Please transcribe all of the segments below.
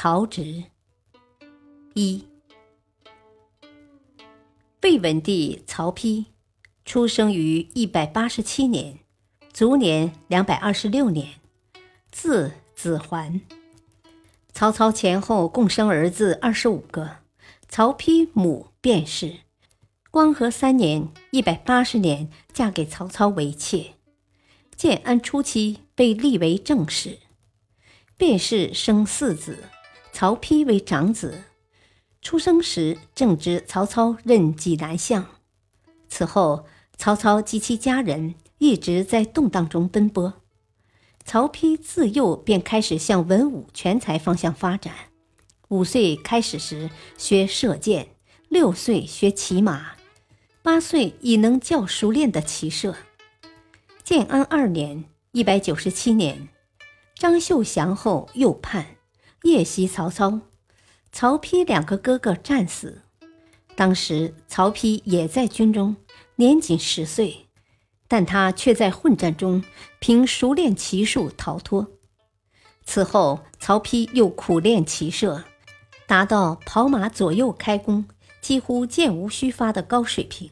曹植一，魏文帝曹丕出生于一百八十七年，卒年两百二十六年，字子桓。曹操前后共生儿子二十五个，曹丕母卞氏，光和三年（一百八十年）嫁给曹操为妾，建安初期被立为正室，卞氏生四子。曹丕为长子，出生时正值曹操任济南相。此后，曹操及其家人一直在动荡中奔波。曹丕自幼便开始向文武全才方向发展。五岁开始时学射箭，六岁学骑马，八岁已能较熟练的骑射。建安二年（一百九十七年），张绣降后又叛。夜袭曹操，曹丕两个哥哥战死。当时曹丕也在军中，年仅十岁，但他却在混战中凭熟练骑术逃脱。此后，曹丕又苦练骑射，达到跑马左右开弓，几乎箭无虚发的高水平。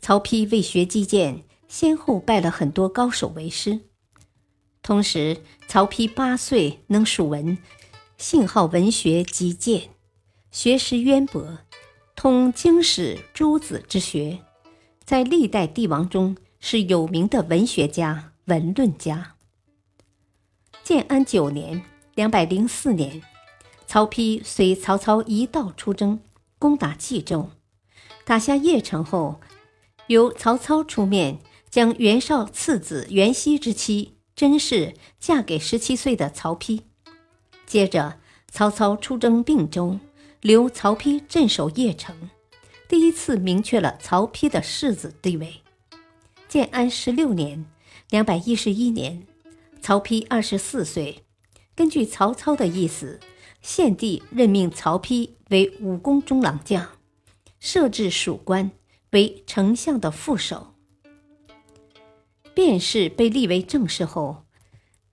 曹丕为学击剑，先后拜了很多高手为师。同时，曹丕八岁能属文，性好文学及剑，学识渊博，通经史诸子之学，在历代帝王中是有名的文学家、文论家。建安九年（两百零四年），曹丕随曹操一道出征，攻打冀州，打下邺城后，由曹操出面，将袁绍次子袁熙之妻。甄氏嫁给十七岁的曹丕，接着曹操出征并州，留曹丕镇守邺城，第一次明确了曹丕的世子地位。建安十六年（两百一十一年），曹丕二十四岁，根据曹操的意思，献帝任命曹丕为武功中郎将，设置属官，为丞相的副手。卞氏被立为正室后，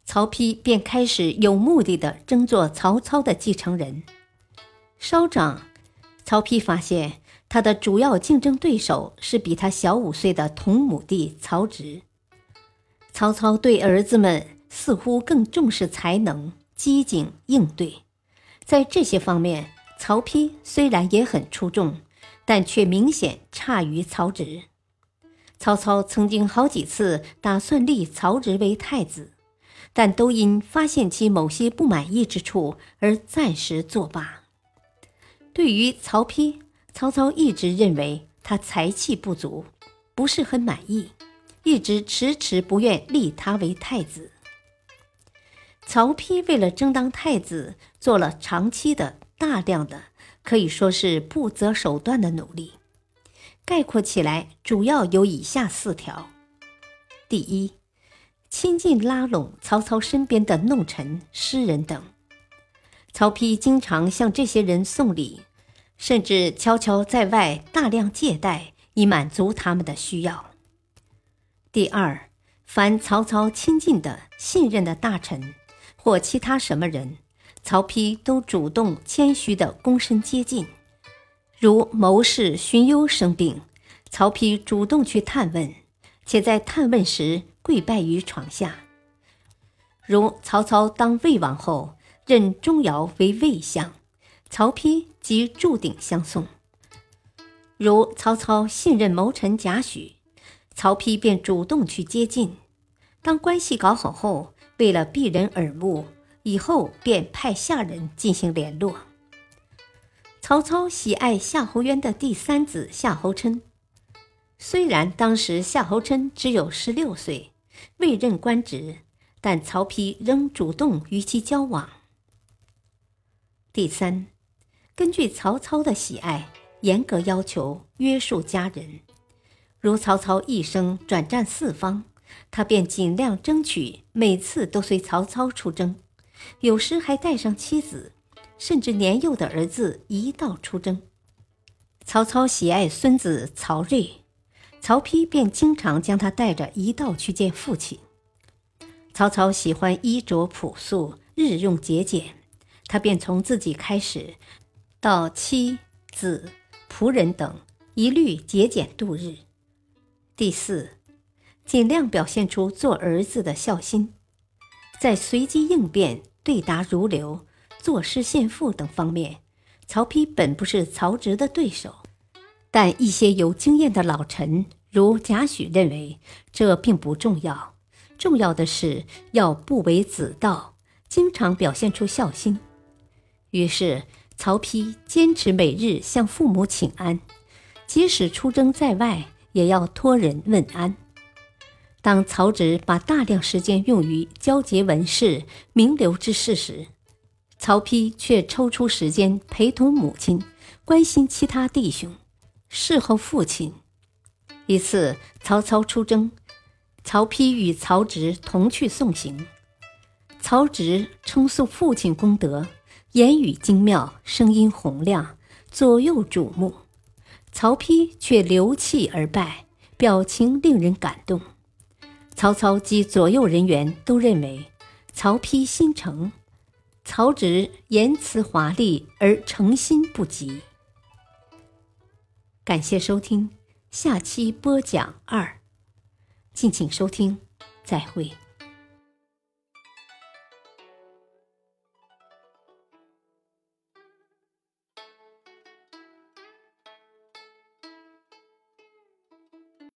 曹丕便开始有目的的争做曹操的继承人。稍长，曹丕发现他的主要竞争对手是比他小五岁的同母弟曹植。曹操对儿子们似乎更重视才能、机警应对，在这些方面，曹丕虽然也很出众，但却明显差于曹植。曹操曾经好几次打算立曹植为太子，但都因发现其某些不满意之处而暂时作罢。对于曹丕，曹操一直认为他才气不足，不是很满意，一直迟迟不愿立他为太子。曹丕为了争当太子，做了长期的、大量的，可以说是不择手段的努力。概括起来，主要有以下四条：第一，亲近拉拢曹操身边的弄臣、诗人等。曹丕经常向这些人送礼，甚至悄悄在外大量借贷，以满足他们的需要。第二，凡曹操亲近的、信任的大臣或其他什么人，曹丕都主动谦虚地躬身接近。如谋士荀攸生病，曹丕主动去探问，且在探问时跪拜于床下。如曹操当魏王后，任钟繇为魏相，曹丕即铸鼎相送。如曹操信任谋臣贾诩，曹丕便主动去接近。当关系搞好后，为了避人耳目，以后便派下人进行联络。曹操喜爱夏侯渊的第三子夏侯琛，虽然当时夏侯琛只有十六岁，未任官职，但曹丕仍主动与其交往。第三，根据曹操的喜爱，严格要求约束家人。如曹操一生转战四方，他便尽量争取每次都随曹操出征，有时还带上妻子，甚至年幼的儿子一道出征。曹操喜爱孙子曹睿，曹丕便经常将他带着一道去见父亲。曹操喜欢衣着朴素，日用节俭，他便从自己开始，到妻子、仆人等，一律节俭度日。第四，尽量表现出做儿子的孝心，在随机应变、对答如流、作诗献赋等方面，曹丕本不是曹植的对手，但一些有经验的老臣如贾诩认为这并不重要，重要的是要不为子道，经常表现出孝心。于是，曹丕坚持每日向父母请安，即使出征在外。也要托人问安。当曹植把大量时间用于交结文士、名流之事时，曹丕却抽出时间陪同母亲，关心其他弟兄，侍候父亲。一次，曹操出征，曹丕与曹植同去送行。曹植称颂父亲功德，言语精妙，声音洪亮，左右瞩目。曹丕却流涕而拜，表情令人感动。曹操及左右人员都认为曹丕心诚，曹植言辞华丽而诚心不及。感谢收听，下期播讲二，敬请收听，再会。